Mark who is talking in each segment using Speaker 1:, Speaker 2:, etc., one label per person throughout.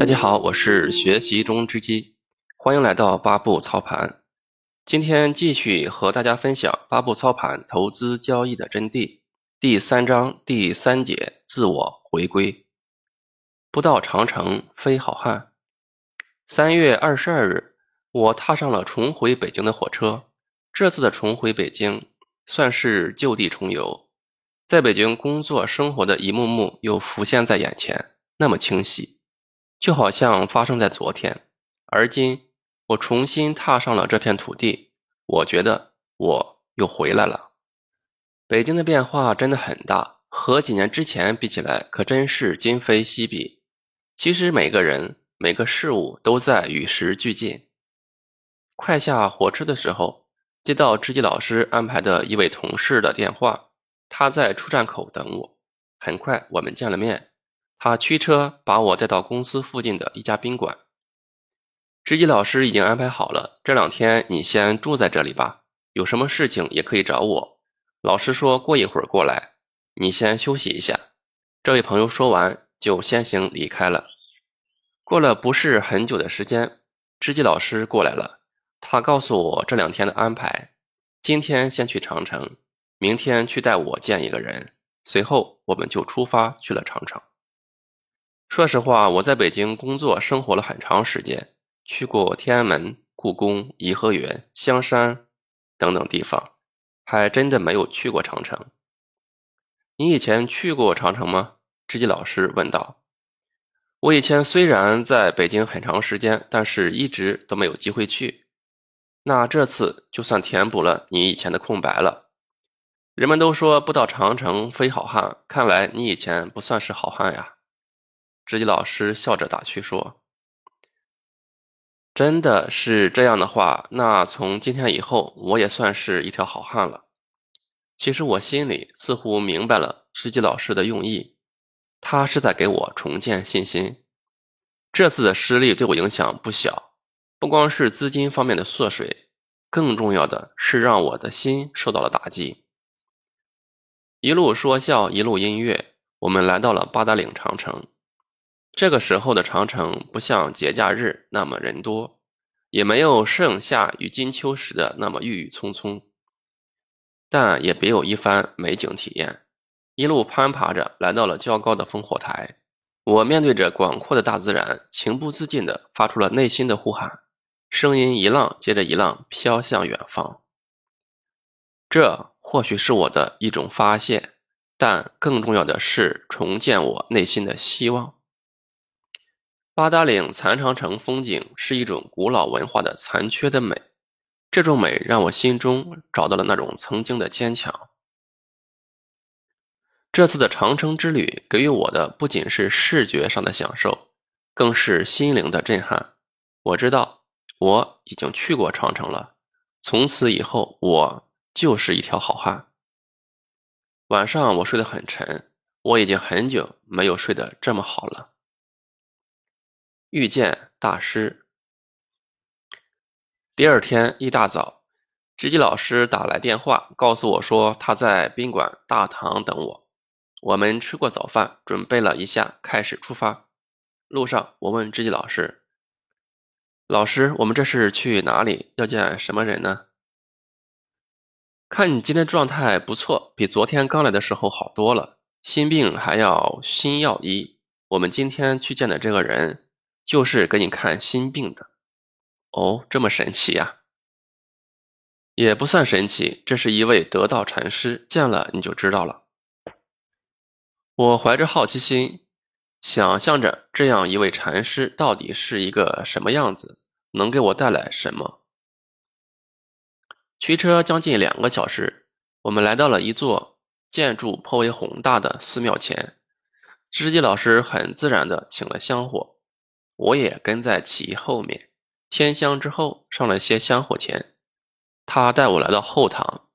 Speaker 1: 大家好，我是学习中之基，欢迎来到八步操盘。今天继续和大家分享八步操盘投资交易的真谛，第三章第三节自我回归。不到长城非好汉。三月二十二日，我踏上了重回北京的火车。这次的重回北京，算是就地重游。在北京工作生活的一幕幕又浮现在眼前，那么清晰，就好像发生在昨天。而今，我重新踏上了这片土地，我觉得我又回来了。北京的变化真的很大，和几年之前比起来，可真是今非昔比。其实每个人、每个事物都在与时俱进。快下火车的时候，接到知己老师安排的一位同事的电话。他在出站口等我，很快我们见了面。他驱车把我带到公司附近的一家宾馆。知己老师已经安排好了，这两天你先住在这里吧，有什么事情也可以找我。老师说过一会儿过来，你先休息一下。这位朋友说完就先行离开了。过了不是很久的时间，知己老师过来了，他告诉我这两天的安排，今天先去长城。明天去带我见一个人，随后我们就出发去了长城。说实话，我在北京工作生活了很长时间，去过天安门、故宫、颐和园、香山等等地方，还真的没有去过长城。你以前去过长城吗？知己老师问道。我以前虽然在北京很长时间，但是一直都没有机会去。那这次就算填补了你以前的空白了。人们都说不到长城非好汉，看来你以前不算是好汉呀。知己老师笑着打趣说：“真的是这样的话，那从今天以后，我也算是一条好汉了。”其实我心里似乎明白了知己老师的用意，他是在给我重建信心。这次的失利对我影响不小，不光是资金方面的缩水，更重要的是让我的心受到了打击。一路说笑，一路音乐，我们来到了八达岭长城。这个时候的长城不像节假日那么人多，也没有盛夏与金秋时的那么郁郁葱葱，但也别有一番美景体验。一路攀爬着，来到了较高的烽火台，我面对着广阔的大自然，情不自禁地发出了内心的呼喊，声音一浪接着一浪飘向远方。这。或许是我的一种发现，但更重要的是重建我内心的希望。八达岭残长城风景是一种古老文化的残缺的美，这种美让我心中找到了那种曾经的坚强。这次的长城之旅给予我的不仅是视觉上的享受，更是心灵的震撼。我知道我已经去过长城了，从此以后我。就是一条好汉。晚上我睡得很沉，我已经很久没有睡得这么好了。遇见大师。第二天一大早，知己老师打来电话，告诉我说他在宾馆大堂等我。我们吃过早饭，准备了一下，开始出发。路上，我问知己老师：“老师，我们这是去哪里？要见什么人呢？”看你今天状态不错，比昨天刚来的时候好多了。心病还要心药医，我们今天去见的这个人，就是给你看心病的。哦，这么神奇呀？也不算神奇，这是一位得道禅师，见了你就知道了。我怀着好奇心，想象着这样一位禅师到底是一个什么样子，能给我带来什么。驱车将近两个小时，我们来到了一座建筑颇为宏大的寺庙前。知己老师很自然地请了香火，我也跟在其后面添香之后上了些香火钱。他带我来到后堂，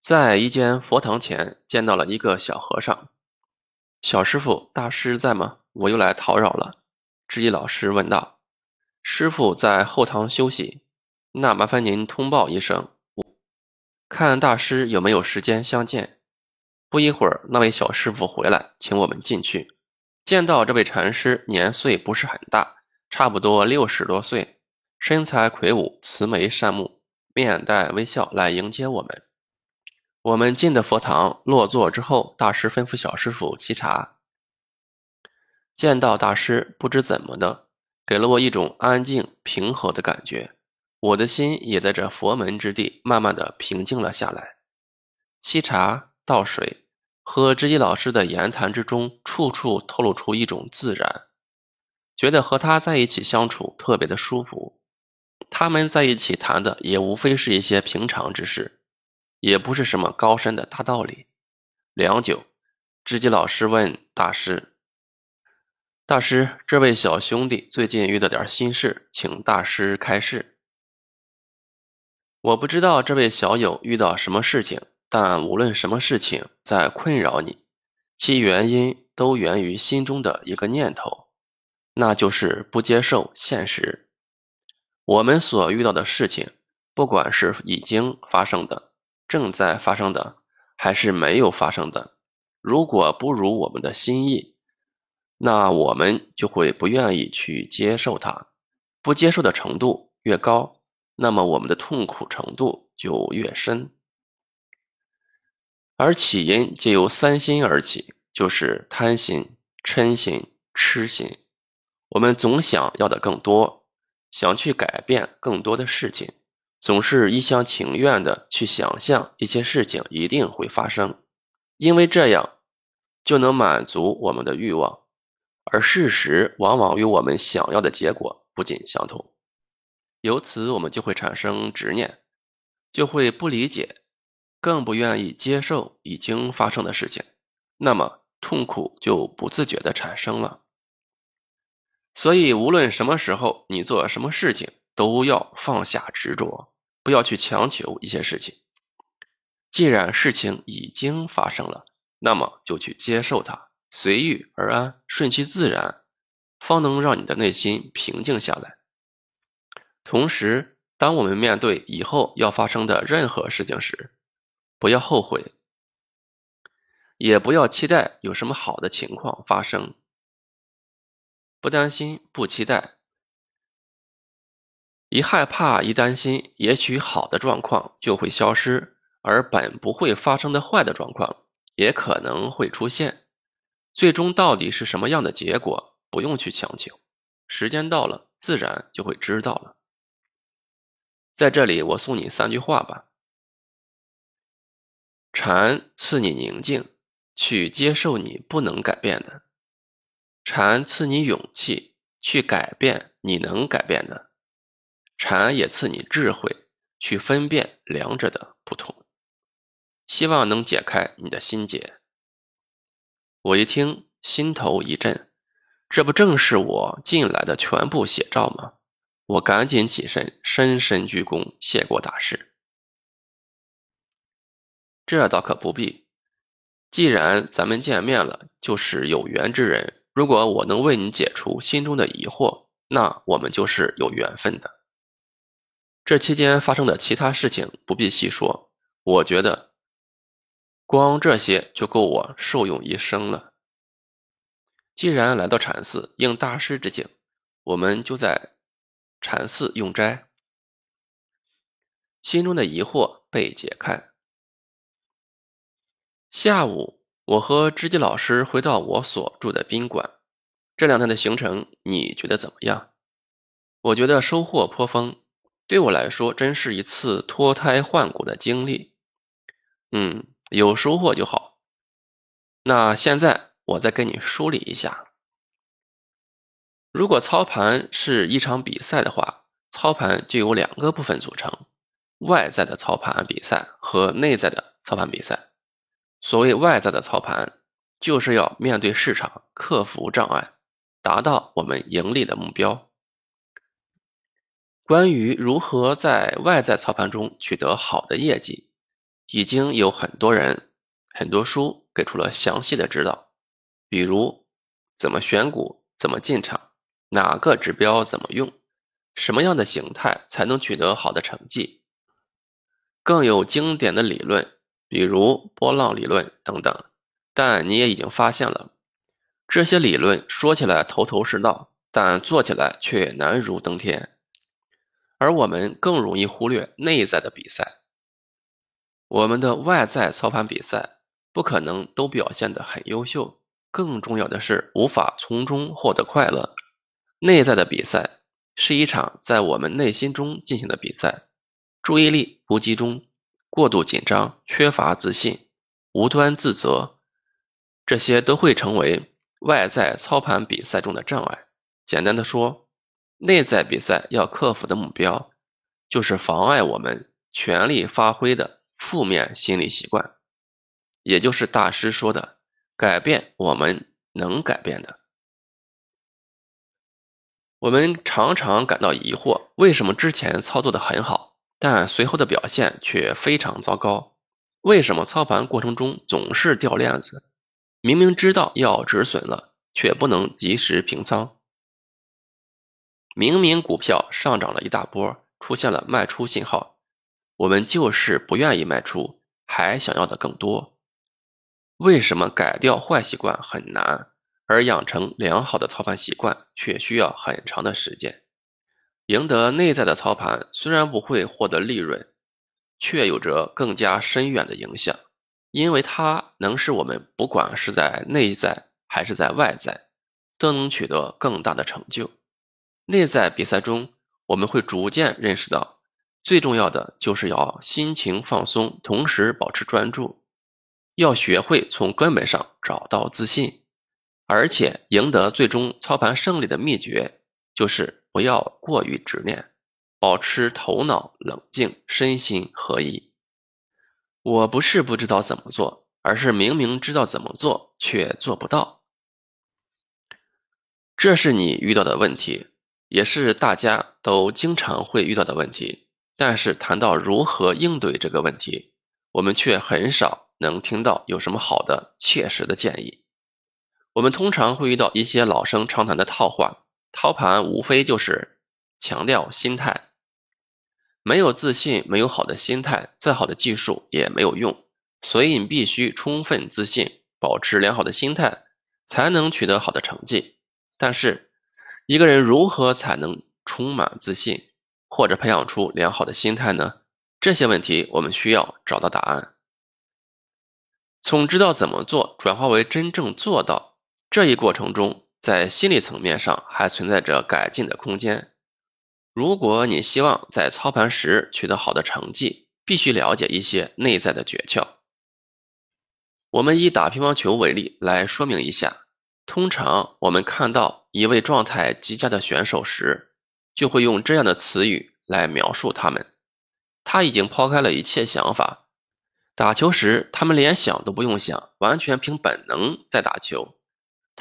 Speaker 1: 在一间佛堂前见到了一个小和尚。小师傅，大师在吗？我又来叨扰了。智一老师问道。师傅在后堂休息。那麻烦您通报一声，看大师有没有时间相见。不一会儿，那位小师傅回来，请我们进去。见到这位禅师年岁不是很大，差不多六十多岁，身材魁梧，慈眉善目，面带微笑来迎接我们。我们进的佛堂，落座之后，大师吩咐小师傅沏茶。见到大师，不知怎么的，给了我一种安静平和的感觉，我的心也在这佛门之地慢慢的平静了下来。沏茶倒水，和知己老师的言谈之中，处处透露出一种自然，觉得和他在一起相处特别的舒服。他们在一起谈的也无非是一些平常之事。也不是什么高深的大道理。良久，知己老师问大师：“大师，这位小兄弟最近遇到点心事，请大师开示。”我不知道这位小友遇到什么事情，但无论什么事情在困扰你，其原因都源于心中的一个念头，那就是不接受现实。我们所遇到的事情，不管是已经发生的，正在发生的还是没有发生的，如果不如我们的心意，那我们就会不愿意去接受它。不接受的程度越高，那么我们的痛苦程度就越深。而起因皆由三心而起，就是贪心、嗔心、痴心。我们总想要的更多，想去改变更多的事情。总是一厢情愿的去想象一些事情一定会发生，因为这样就能满足我们的欲望，而事实往往与我们想要的结果不尽相同，由此我们就会产生执念，就会不理解，更不愿意接受已经发生的事情，那么痛苦就不自觉的产生了。所以，无论什么时候你做什么事情，都要放下执着。不要去强求一些事情，既然事情已经发生了，那么就去接受它，随遇而安，顺其自然，方能让你的内心平静下来。同时，当我们面对以后要发生的任何事情时，不要后悔，也不要期待有什么好的情况发生，不担心，不期待。一害怕，一担心，也许好的状况就会消失，而本不会发生的坏的状况也可能会出现。最终到底是什么样的结果，不用去强求，时间到了，自然就会知道了。在这里，我送你三句话吧：禅赐你宁静，去接受你不能改变的；禅赐你勇气，去改变你能改变的。禅也赐你智慧，去分辨两者的不同，希望能解开你的心结。我一听，心头一震，这不正是我进来的全部写照吗？我赶紧起身，深深鞠躬，谢过大师。这倒可不必，既然咱们见面了，就是有缘之人。如果我能为你解除心中的疑惑，那我们就是有缘分的。这期间发生的其他事情不必细说，我觉得光这些就够我受用一生了。既然来到禅寺应大师之请，我们就在禅寺用斋，心中的疑惑被解开。下午，我和知己老师回到我所住的宾馆。这两天的行程，你觉得怎么样？我觉得收获颇丰。对我来说，真是一次脱胎换骨的经历。嗯，有收获就好。那现在我再跟你梳理一下：如果操盘是一场比赛的话，操盘就有两个部分组成：外在的操盘比赛和内在的操盘比赛。所谓外在的操盘，就是要面对市场，克服障碍，达到我们盈利的目标。关于如何在外在操盘中取得好的业绩，已经有很多人、很多书给出了详细的指导，比如怎么选股、怎么进场、哪个指标怎么用、什么样的形态才能取得好的成绩，更有经典的理论，比如波浪理论等等。但你也已经发现了，这些理论说起来头头是道，但做起来却难如登天。而我们更容易忽略内在的比赛。我们的外在操盘比赛不可能都表现得很优秀，更重要的是无法从中获得快乐。内在的比赛是一场在我们内心中进行的比赛，注意力不集中、过度紧张、缺乏自信、无端自责，这些都会成为外在操盘比赛中的障碍。简单的说，内在比赛要克服的目标，就是妨碍我们全力发挥的负面心理习惯，也就是大师说的改变我们能改变的。我们常常感到疑惑，为什么之前操作的很好，但随后的表现却非常糟糕？为什么操盘过程中总是掉链子？明明知道要止损了，却不能及时平仓？明明股票上涨了一大波，出现了卖出信号，我们就是不愿意卖出，还想要的更多。为什么改掉坏习惯很难，而养成良好的操盘习惯却需要很长的时间？赢得内在的操盘虽然不会获得利润，却有着更加深远的影响，因为它能使我们不管是在内在还是在外在，都能取得更大的成就。内在比赛中，我们会逐渐认识到，最重要的就是要心情放松，同时保持专注，要学会从根本上找到自信，而且赢得最终操盘胜利的秘诀就是不要过于执念，保持头脑冷静，身心合一。我不是不知道怎么做，而是明明知道怎么做却做不到，这是你遇到的问题。也是大家都经常会遇到的问题，但是谈到如何应对这个问题，我们却很少能听到有什么好的切实的建议。我们通常会遇到一些老生常谈的套话，操盘无非就是强调心态，没有自信，没有好的心态，再好的技术也没有用。所以你必须充分自信，保持良好的心态，才能取得好的成绩。但是。一个人如何才能充满自信，或者培养出良好的心态呢？这些问题我们需要找到答案。从知道怎么做转化为真正做到这一过程中，在心理层面上还存在着改进的空间。如果你希望在操盘时取得好的成绩，必须了解一些内在的诀窍。我们以打乒乓球为例来说明一下。通常我们看到一位状态极佳的选手时，就会用这样的词语来描述他们：他已经抛开了一切想法，打球时他们连想都不用想，完全凭本能在打球。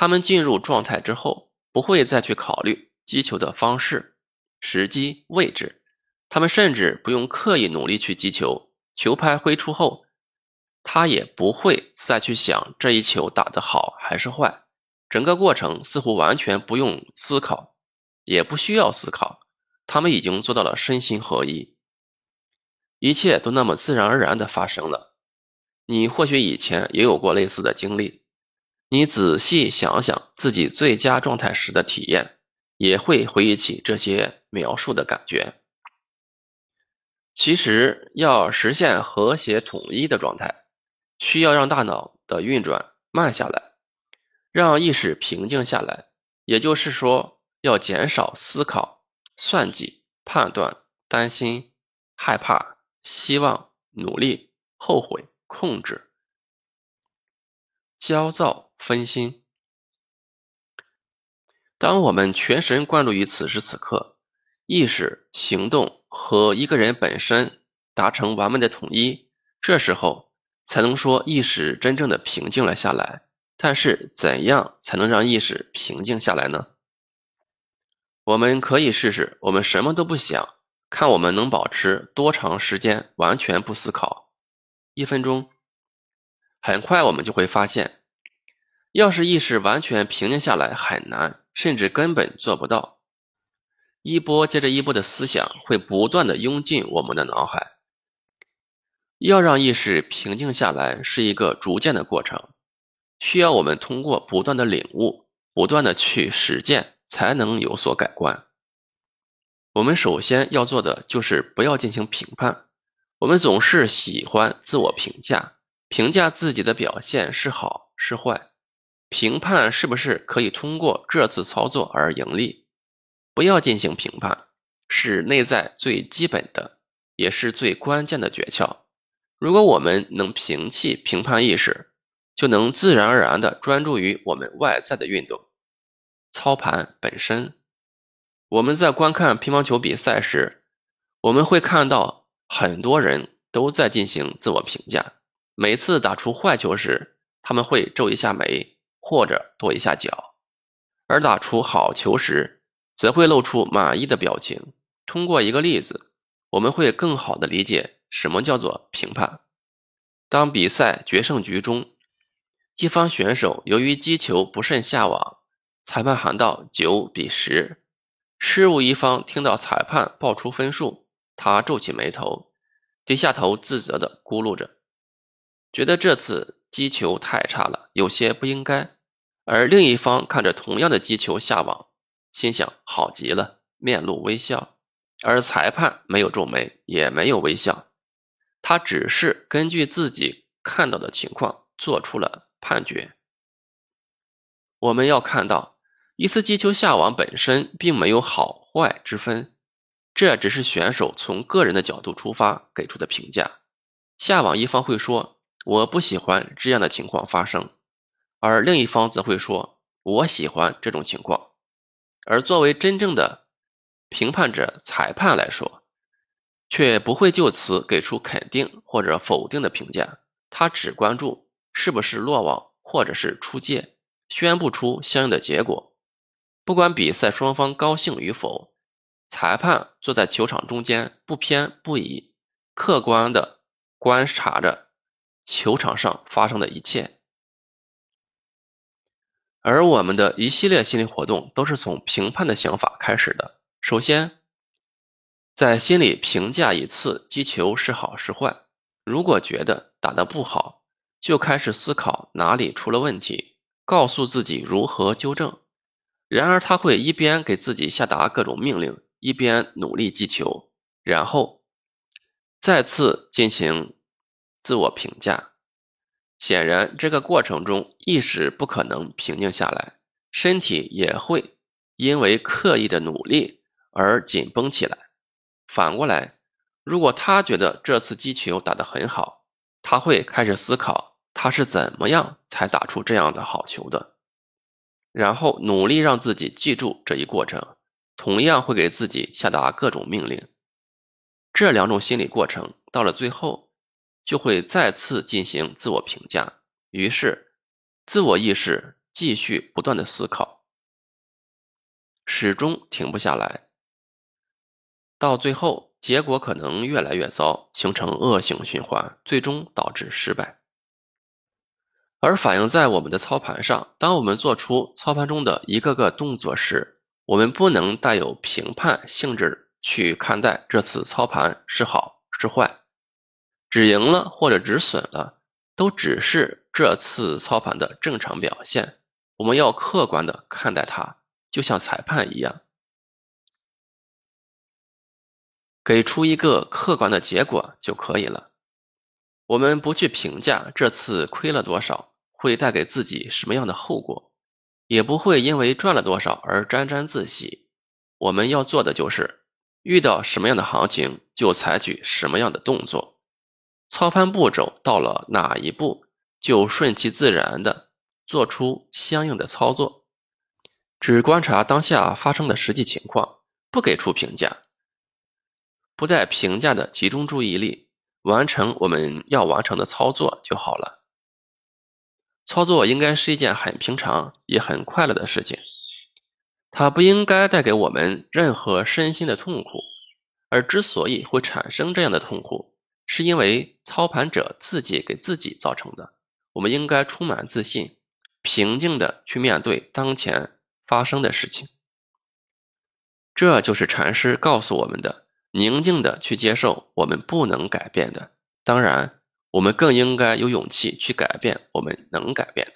Speaker 1: 他们进入状态之后，不会再去考虑击球的方式、时机、位置，他们甚至不用刻意努力去击球。球拍挥出后，他也不会再去想这一球打得好还是坏。整个过程似乎完全不用思考，也不需要思考，他们已经做到了身心合一，一切都那么自然而然的发生了。你或许以前也有过类似的经历，你仔细想想自己最佳状态时的体验，也会回忆起这些描述的感觉。其实，要实现和谐统一的状态，需要让大脑的运转慢下来。让意识平静下来，也就是说，要减少思考、算计、判断、担心、害怕、希望、努力、后悔、控制、焦躁、分心。当我们全神贯注于此时此刻，意识、行动和一个人本身达成完美的统一，这时候才能说意识真正的平静了下来。但是，怎样才能让意识平静下来呢？我们可以试试，我们什么都不想，看我们能保持多长时间完全不思考。一分钟。很快我们就会发现，要是意识完全平静下来很难，甚至根本做不到。一波接着一波的思想会不断的涌进我们的脑海。要让意识平静下来，是一个逐渐的过程。需要我们通过不断的领悟，不断的去实践，才能有所改观。我们首先要做的就是不要进行评判。我们总是喜欢自我评价，评价自己的表现是好是坏，评判是不是可以通过这次操作而盈利。不要进行评判，是内在最基本的，也是最关键的诀窍。如果我们能摒弃评判意识，就能自然而然地专注于我们外在的运动、操盘本身。我们在观看乒乓球比赛时，我们会看到。很多人都在进行自我评价，每次打出坏球时，他们会皱一下眉或者跺一下脚，而打出好球时，则会露出满意的表情。通过一个例子，我们会更好地理解什么叫做评判。当比赛决胜局中，一方选手由于击球不慎下网，裁判喊到九比十，失误一方听到裁判报出分数。他皱起眉头，低下头，自责地咕噜着，觉得这次击球太差了，有些不应该。而另一方看着同样的击球下网，心想好极了，面露微笑。而裁判没有皱眉，也没有微笑，他只是根据自己看到的情况做出了判决。我们要看到，一次击球下网本身并没有好坏之分。这只是选手从个人的角度出发给出的评价。下网一方会说：“我不喜欢这样的情况发生。”而另一方则会说：“我喜欢这种情况。”而作为真正的评判者、裁判来说，却不会就此给出肯定或者否定的评价。他只关注是不是落网或者是出界，宣布出相应的结果。不管比赛双方高兴与否。裁判坐在球场中间，不偏不倚，客观的观察着球场上发生的一切。而我们的一系列心理活动都是从评判的想法开始的。首先，在心里评价一次击球是好是坏。如果觉得打得不好，就开始思考哪里出了问题，告诉自己如何纠正。然而，他会一边给自己下达各种命令。一边努力击球，然后再次进行自我评价。显然，这个过程中意识不可能平静下来，身体也会因为刻意的努力而紧绷起来。反过来，如果他觉得这次击球打得很好，他会开始思考他是怎么样才打出这样的好球的，然后努力让自己记住这一过程。同样会给自己下达各种命令，这两种心理过程到了最后，就会再次进行自我评价，于是自我意识继续不断的思考，始终停不下来，到最后结果可能越来越糟，形成恶性循环，最终导致失败。而反映在我们的操盘上，当我们做出操盘中的一个个动作时，我们不能带有评判性质去看待这次操盘是好是坏，止盈了或者止损了，都只是这次操盘的正常表现。我们要客观的看待它，就像裁判一样，给出一个客观的结果就可以了。我们不去评价这次亏了多少，会带给自己什么样的后果。也不会因为赚了多少而沾沾自喜。我们要做的就是遇到什么样的行情就采取什么样的动作，操盘步骤到了哪一步就顺其自然的做出相应的操作，只观察当下发生的实际情况，不给出评价，不带评价的集中注意力完成我们要完成的操作就好了。操作应该是一件很平常也很快乐的事情，它不应该带给我们任何身心的痛苦。而之所以会产生这样的痛苦，是因为操盘者自己给自己造成的。我们应该充满自信，平静的去面对当前发生的事情。这就是禅师告诉我们的：宁静的去接受我们不能改变的。当然。我们更应该有勇气去改变我们能改变的。